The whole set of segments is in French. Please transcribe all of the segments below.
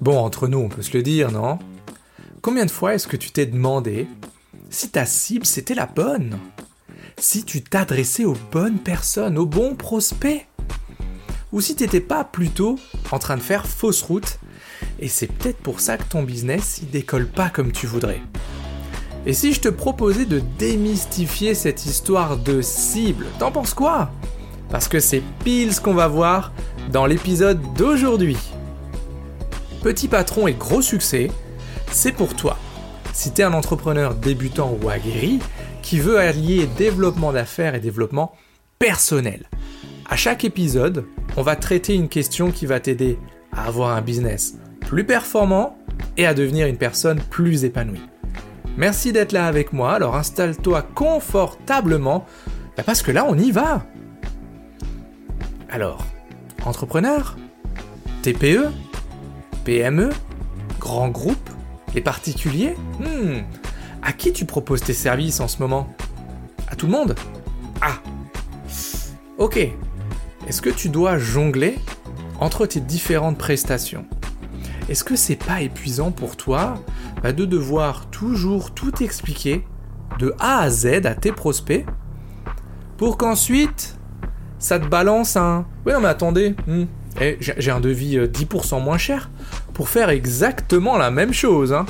Bon, entre nous, on peut se le dire, non? Combien de fois est-ce que tu t'es demandé si ta cible c'était la bonne? Si tu t'adressais aux bonnes personnes, aux bons prospects? Ou si t'étais pas plutôt en train de faire fausse route? Et c'est peut-être pour ça que ton business il décolle pas comme tu voudrais. Et si je te proposais de démystifier cette histoire de cible, t'en penses quoi? Parce que c'est pile ce qu'on va voir dans l'épisode d'aujourd'hui. Petit patron et gros succès, c'est pour toi. Si tu un entrepreneur débutant ou aguerri qui veut allier développement d'affaires et développement personnel. À chaque épisode, on va traiter une question qui va t'aider à avoir un business plus performant et à devenir une personne plus épanouie. Merci d'être là avec moi, alors installe-toi confortablement, bah, parce que là on y va. Alors, entrepreneur TPE PME Grand groupe Les particuliers hmm. À qui tu proposes tes services en ce moment? À tout le monde? Ah Ok. Est-ce que tu dois jongler entre tes différentes prestations? Est-ce que c'est pas épuisant pour toi bah, de devoir toujours tout expliquer de A à Z à tes prospects pour qu'ensuite ça te balance un oui non mais attendez hmm, eh, j'ai un devis 10% euh, moins cher pour faire exactement la même chose hein.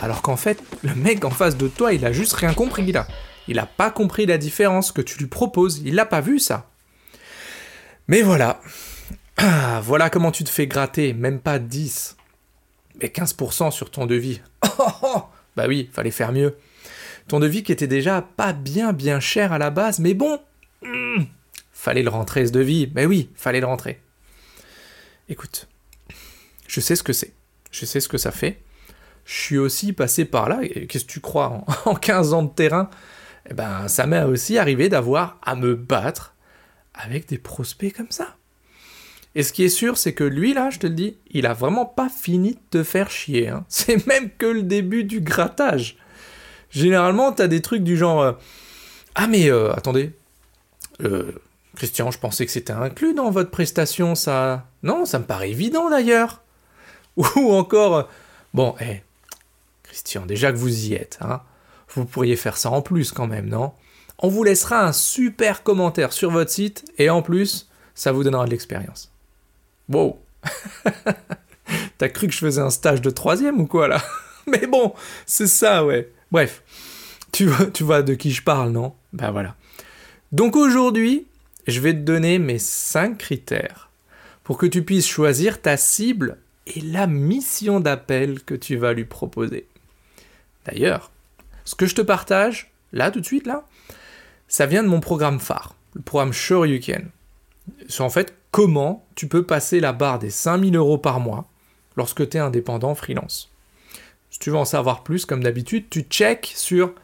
alors qu'en fait le mec en face de toi il a juste rien compris là il a pas compris la différence que tu lui proposes il l'a pas vu ça mais voilà ah, voilà comment tu te fais gratter, même pas 10, mais 15% sur ton devis. Oh, oh, oh, bah oui, fallait faire mieux. Ton devis qui était déjà pas bien bien cher à la base, mais bon, hmm, fallait le rentrer ce devis. Mais oui, fallait le rentrer. Écoute, je sais ce que c'est. Je sais ce que ça fait. Je suis aussi passé par là. Qu'est-ce que tu crois en, 15 ans de terrain? Eh ben, ça m'est aussi arrivé d'avoir à me battre avec des prospects comme ça. Et ce qui est sûr, c'est que lui, là, je te le dis, il a vraiment pas fini de te faire chier. Hein. C'est même que le début du grattage. Généralement, t'as des trucs du genre euh, Ah, mais euh, attendez, euh, Christian, je pensais que c'était inclus dans votre prestation, ça. Non, ça me paraît évident d'ailleurs. Ou encore Bon, hé, Christian, déjà que vous y êtes, hein, vous pourriez faire ça en plus quand même, non? On vous laissera un super commentaire sur votre site et en plus, ça vous donnera de l'expérience. Wow T'as cru que je faisais un stage de troisième ou quoi là? Mais bon, c'est ça, ouais. Bref, tu vois, tu vois de qui je parle, non? Ben voilà. Donc aujourd'hui, je vais te donner mes 5 critères pour que tu puisses choisir ta cible et la mission d'appel que tu vas lui proposer. D'ailleurs, ce que je te partage, là, tout de suite, là, ça vient de mon programme phare, le programme Can. C'est en fait comment tu peux passer la barre des 5000 euros par mois lorsque tu es indépendant freelance. Si tu veux en savoir plus, comme d'habitude, tu check sur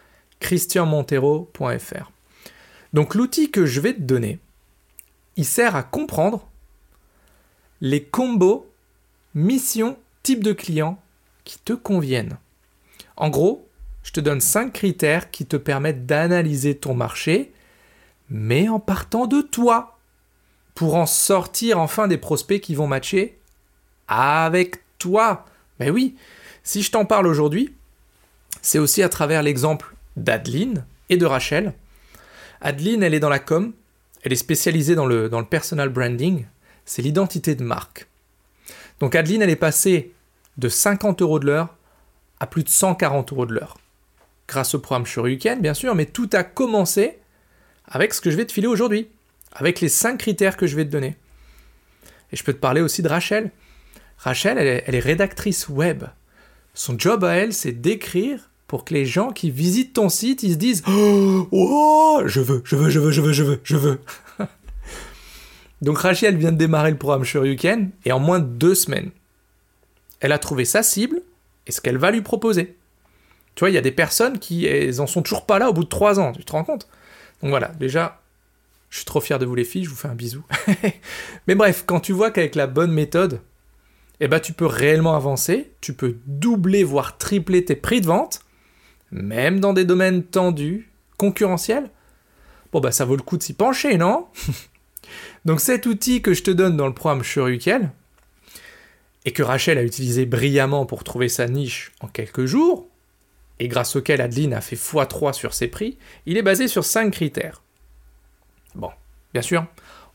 christianmontero.fr. Donc l'outil que je vais te donner, il sert à comprendre les combos, missions, types de clients qui te conviennent. En gros, je te donne 5 critères qui te permettent d'analyser ton marché, mais en partant de toi pour en sortir enfin des prospects qui vont matcher avec toi. Mais oui, si je t'en parle aujourd'hui, c'est aussi à travers l'exemple d'Adeline et de Rachel. Adeline, elle est dans la com, elle est spécialisée dans le, dans le personal branding, c'est l'identité de marque. Donc Adeline, elle est passée de 50 euros de l'heure à plus de 140 euros de l'heure. Grâce au programme Weekend, bien sûr, mais tout a commencé avec ce que je vais te filer aujourd'hui avec les cinq critères que je vais te donner. Et je peux te parler aussi de Rachel. Rachel, elle est, rédactrice web. Son job à elle, c'est d'écrire pour que les gens qui visitent ton site, ils se disent Oh, je veux, je veux, je veux, je veux, je veux, je veux. Donc Rachel vient de démarrer le programme Can et en moins de deux semaines, elle a trouvé sa cible et ce qu'elle va lui proposer. Tu vois, il y a des personnes qui elles en sont toujours pas là au bout de trois ans, tu te rends compte? Donc voilà, déjà, je suis trop fier de vous les filles, je vous fais un bisou. Mais bref, quand tu vois qu'avec la bonne méthode, eh ben, tu peux réellement avancer, tu peux doubler voire tripler tes prix de vente, même dans des domaines tendus, concurrentiels. Bon bah ça vaut le coup de s'y pencher, non? Donc cet outil que je te donne dans le programme Shuriken, et que Rachel a utilisé brillamment pour trouver sa niche en quelques jours, et grâce auquel Adeline a fait x3 sur ses prix, il est basé sur 5 critères. Bon, bien sûr,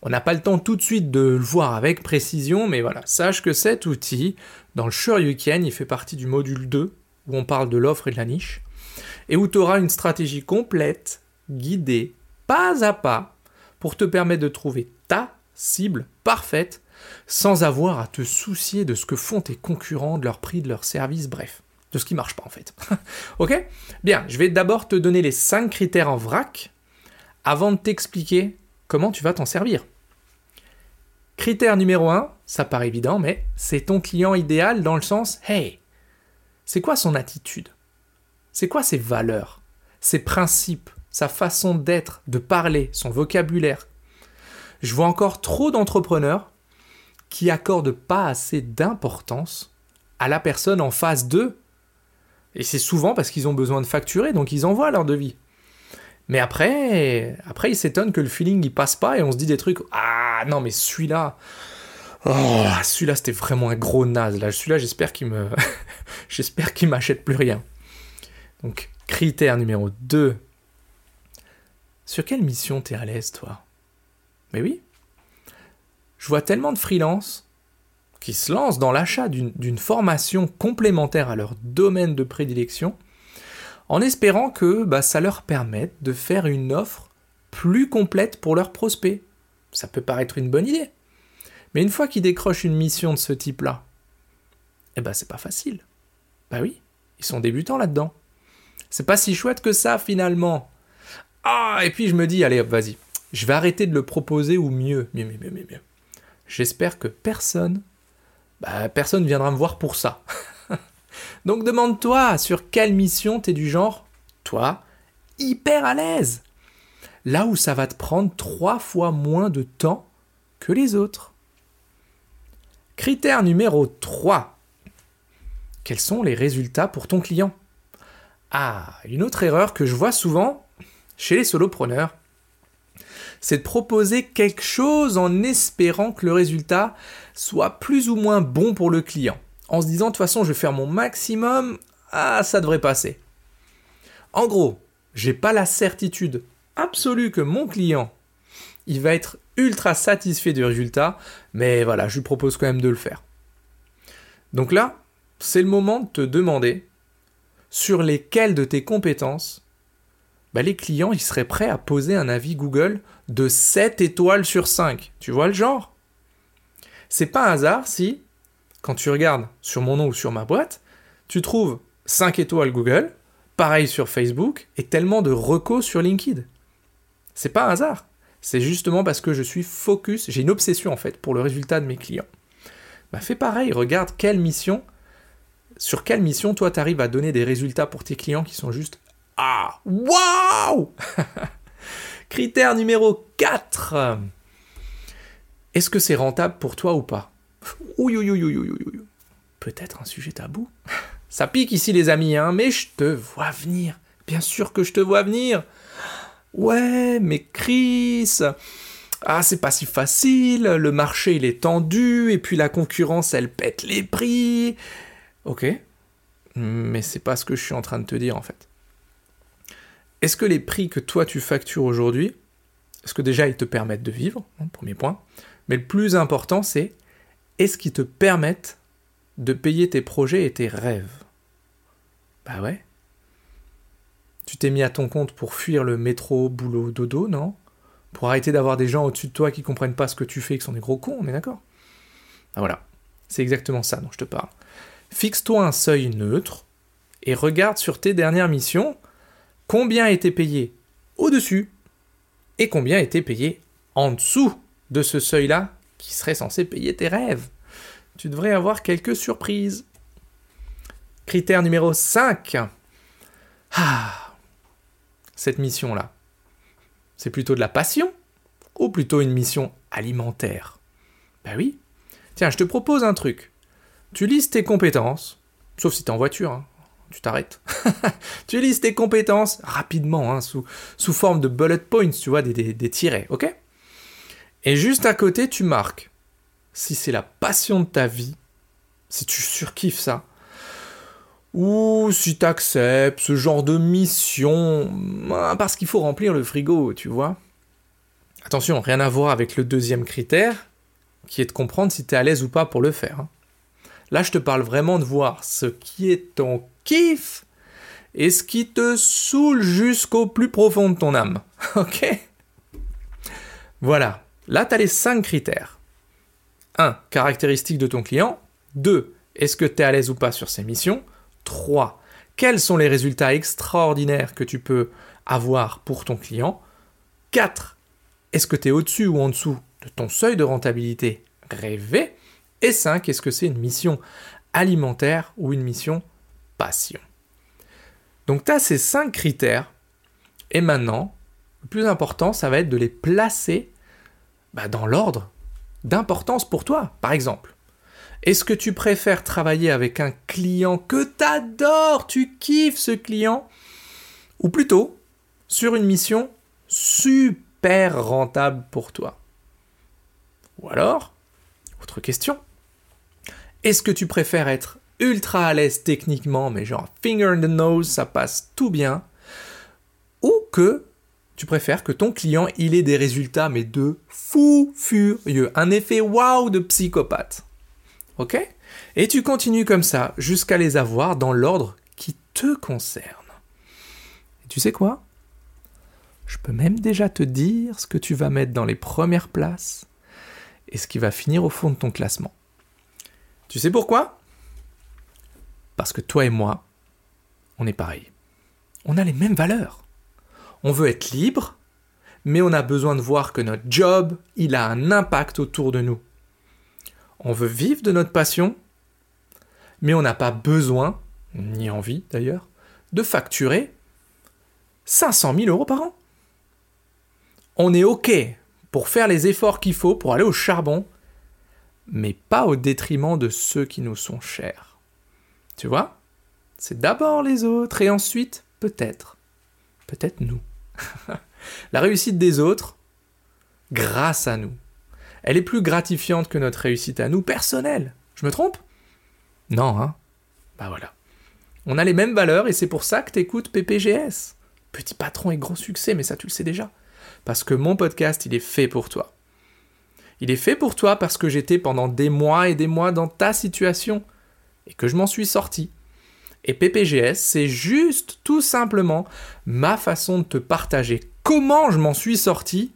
on n'a pas le temps tout de suite de le voir avec précision, mais voilà, sache que cet outil, dans le Shoryuken, il fait partie du module 2, où on parle de l'offre et de la niche, et où tu auras une stratégie complète, guidée, pas à pas, pour te permettre de trouver ta cible parfaite, sans avoir à te soucier de ce que font tes concurrents, de leur prix, de leur service, bref de ce qui marche pas en fait. ok? Bien, je vais d'abord te donner les 5 critères en vrac avant de t'expliquer comment tu vas t'en servir. Critère numéro 1, ça paraît évident, mais c'est ton client idéal dans le sens Hey, c'est quoi son attitude? C'est quoi ses valeurs? Ses principes? Sa façon d'être, de parler, son vocabulaire Je vois encore trop d'entrepreneurs qui accordent pas assez d'importance à la personne en face d'eux et c'est souvent parce qu'ils ont besoin de facturer, donc ils envoient leur devis. Mais après, après ils s'étonnent que le feeling il passe pas et on se dit des trucs. Ah non, mais celui-là. Oh, celui-là c'était vraiment un gros naze. Là, celui-là, j'espère qu'il me. j'espère qu'il m'achète plus rien. Donc, critère numéro 2. Sur quelle mission t'es à l'aise, toi? Mais oui. Je vois tellement de freelance qui se lancent dans l'achat d'une formation complémentaire à leur domaine de prédilection, en espérant que bah, ça leur permette de faire une offre plus complète pour leurs prospects. Ça peut paraître une bonne idée. Mais une fois qu'ils décrochent une mission de ce type-là, eh ben c'est pas facile. Bah oui, ils sont débutants là-dedans. C'est pas si chouette que ça finalement. Ah, et puis je me dis, allez hop, vas-y, je vais arrêter de le proposer ou mieux, mieux, mieux, mieux, mieux. J'espère que personne bah, personne ne viendra me voir pour ça. Donc demande-toi sur quelle mission t'es du genre, toi, hyper à l'aise. Là où ça va te prendre trois fois moins de temps que les autres. Critère numéro 3. Quels sont les résultats pour ton client? Ah, une autre erreur que je vois souvent chez les solopreneurs, c'est de proposer quelque chose en espérant que le résultat soit plus ou moins bon pour le client. En se disant de toute façon je vais faire mon maximum, ah ça devrait passer. En gros, j'ai pas la certitude absolue que mon client il va être ultra satisfait du résultat, mais voilà, je lui propose quand même de le faire. Donc là, c'est le moment de te demander sur lesquelles de tes compétences bah, les clients ils seraient prêts à poser un avis Google de 7 étoiles sur 5. Tu vois le genre? C'est pas un hasard si, quand tu regardes sur mon nom ou sur ma boîte, tu trouves 5 étoiles Google, pareil sur Facebook, et tellement de recos sur LinkedIn. C'est pas un hasard. C'est justement parce que je suis focus, j'ai une obsession en fait pour le résultat de mes clients. Bah fais pareil, regarde quelle mission, sur quelle mission toi tu arrives à donner des résultats pour tes clients qui sont juste Ah, waouh Critère numéro 4 est-ce que c'est rentable pour toi ou pas? Peut-être un sujet tabou? Ça pique ici les amis, hein, mais je te vois venir. Bien sûr que je te vois venir. Ouais, mais Chris, ah c'est pas si facile, le marché il est tendu, et puis la concurrence elle pète les prix. Ok, mais c'est pas ce que je suis en train de te dire en fait. Est-ce que les prix que toi tu factures aujourd'hui, est-ce que déjà ils te permettent de vivre hein, Premier point. Mais le plus important, c'est est-ce qu'ils te permettent de payer tes projets et tes rêves? Bah ouais. Tu t'es mis à ton compte pour fuir le métro, boulot, dodo, non? Pour arrêter d'avoir des gens au-dessus de toi qui comprennent pas ce que tu fais, qui sont des gros cons, on est d'accord? Bah voilà. C'est exactement ça dont je te parle. Fixe-toi un seuil neutre et regarde sur tes dernières missions combien été payé au-dessus et combien été payé en dessous de ce seuil-là qui serait censé payer tes rêves. Tu devrais avoir quelques surprises. Critère numéro 5. Ah, cette mission-là, c'est plutôt de la passion ou plutôt une mission alimentaire? Ben oui. Tiens, je te propose un truc. Tu lises tes compétences, sauf si tu es en voiture, hein. Tu t'arrêtes. tu lises tes compétences rapidement, hein, sous, sous forme de bullet points, tu vois, des, des, tirets, ok? Et juste à côté, tu marques si c'est la passion de ta vie si tu surkiffes ça, ou si tu acceptes ce genre de mission, bah, parce qu'il faut remplir le frigo, tu vois. Attention, rien à voir avec le deuxième critère, qui est de comprendre si tu es à l'aise ou pas pour le faire. Hein. Là, je te parle vraiment de voir ce qui est ton kiff et ce qui te saoule jusqu'au plus profond de ton âme. Ok? Voilà. Là, tu as les cinq critères. 1. Caractéristiques de ton client. 2. Est-ce que tu es à l'aise ou pas sur ses missions? 3. Quels sont les résultats extraordinaires que tu peux avoir pour ton client? 4. Est-ce que tu es au-dessus ou en dessous de ton seuil de rentabilité rêvé? Et 5. Est-ce que c'est une mission alimentaire ou une mission passion Donc tu as ces 5 critères. Et maintenant, le plus important, ça va être de les placer bah, dans l'ordre d'importance pour toi. Par exemple, est-ce que tu préfères travailler avec un client que t'adores, tu kiffes ce client, ou plutôt sur une mission super rentable pour toi? Ou alors, autre question, est-ce que tu préfères être ultra à l'aise techniquement, mais genre finger in the nose, ça passe tout bien, ou que tu préfères que ton client il ait des résultats mais de fou furieux, un effet wow de psychopathe. Ok? Et tu continues comme ça jusqu'à les avoir dans l'ordre qui te concerne. Et tu sais quoi? Je peux même déjà te dire ce que tu vas mettre dans les premières places et ce qui va finir au fond de ton classement. Tu sais pourquoi? Parce que toi et moi, on est pareil. On a les mêmes valeurs. On veut être libre, mais on a besoin de voir que notre job, il a un impact autour de nous. On veut vivre de notre passion, mais on n'a pas besoin, ni envie d'ailleurs, de facturer 500 000 euros par an. On est OK pour faire les efforts qu'il faut pour aller au charbon, mais pas au détriment de ceux qui nous sont chers. Tu vois? C'est d'abord les autres et ensuite, peut-être, peut-être nous. La réussite des autres, grâce à nous elle est plus gratifiante que notre réussite à nous personnelle. Je me trompe? Non, hein Bah voilà. On a les mêmes valeurs et c'est pour ça que t'écoutes PPGS. Petit patron et gros succès, mais ça tu le sais déjà. Parce que mon podcast, il est fait pour toi. Il est fait pour toi parce que j'étais pendant des mois et des mois dans ta situation et que je m'en suis sorti. Et PPGS, c'est juste tout simplement ma façon de te partager comment je m'en suis sorti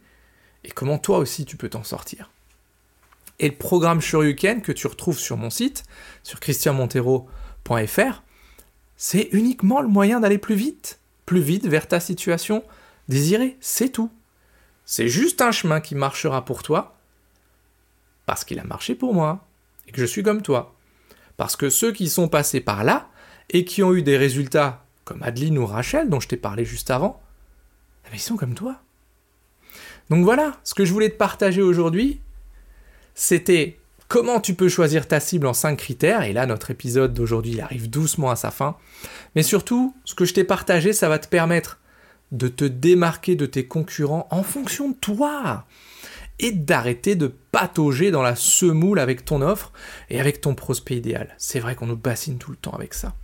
et comment toi aussi tu peux t'en sortir. Et le programme Shoryuken que tu retrouves sur mon site, sur christianmontero.fr, c'est uniquement le moyen d'aller plus vite, plus vite vers ta situation désirée, c'est tout. C'est juste un chemin qui marchera pour toi, parce qu'il a marché pour moi, et que je suis comme toi. Parce que ceux qui sont passés par là, et qui ont eu des résultats comme Adeline ou Rachel, dont je t'ai parlé juste avant, eh ben, ils sont comme toi. Donc voilà, ce que je voulais te partager aujourd'hui, c'était comment tu peux choisir ta cible en 5 critères. Et là, notre épisode d'aujourd'hui arrive doucement à sa fin. Mais surtout, ce que je t'ai partagé, ça va te permettre de te démarquer de tes concurrents en fonction de toi et d'arrêter de patauger dans la semoule avec ton offre et avec ton prospect idéal. C'est vrai qu'on nous bassine tout le temps avec ça.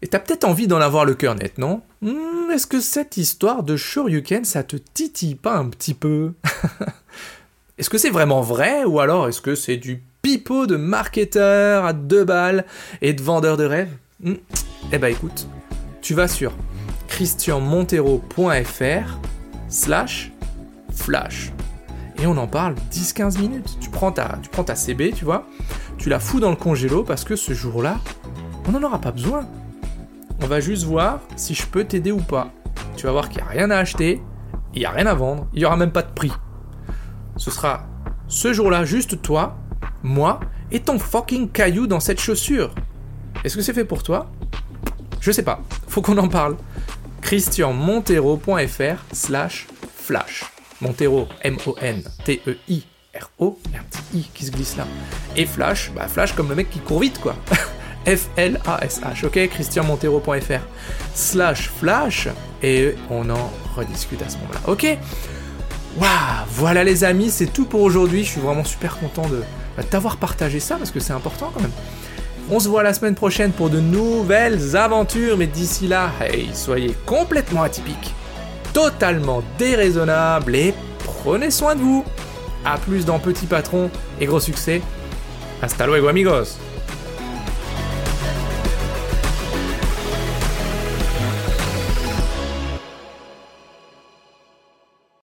Et t'as peut-être envie d'en avoir le cœur net, non? Hmm, Est-ce que cette histoire de Shoryuken, ça te titille pas un petit peu? Est-ce que c'est vraiment vrai ou alors est-ce que c'est du pipeau de marketeur à deux balles et de vendeur de rêves? Hmm. Eh ben écoute, tu vas sur christianmontero.fr slash flash et on en parle 10-15 minutes. Tu prends, ta, tu prends ta CB, tu vois, tu la fous dans le congélo parce que ce jour-là, on n'en aura pas besoin. On va juste voir si je peux t'aider ou pas. Tu vas voir qu'il n'y a rien à acheter, il n'y a rien à vendre, il n'y aura même pas de prix ce sera ce jour-là juste toi, moi et ton fucking caillou dans cette chaussure. Est-ce que c'est fait pour toi? Je sais pas, faut qu'on en parle. christianmontero.fr slash flash. Montero, M-O-N-T-E-I-R-O, il y a un petit I qui se glisse là. Et flash, bah flash comme le mec qui court vite quoi. F-L-A-S-H, ok christianmontero.fr slash flash et on en rediscute à ce moment-là, ok Waouh Voilà les amis, c'est tout pour aujourd'hui. Je suis vraiment super content de, bah, t'avoir partagé ça parce que c'est important quand même. On se voit la semaine prochaine pour de nouvelles aventures, mais d'ici là, soyez complètement atypiques, totalement déraisonnables et prenez soin de vous. A plus dans Petit Patron et gros succès. Hasta luego amigos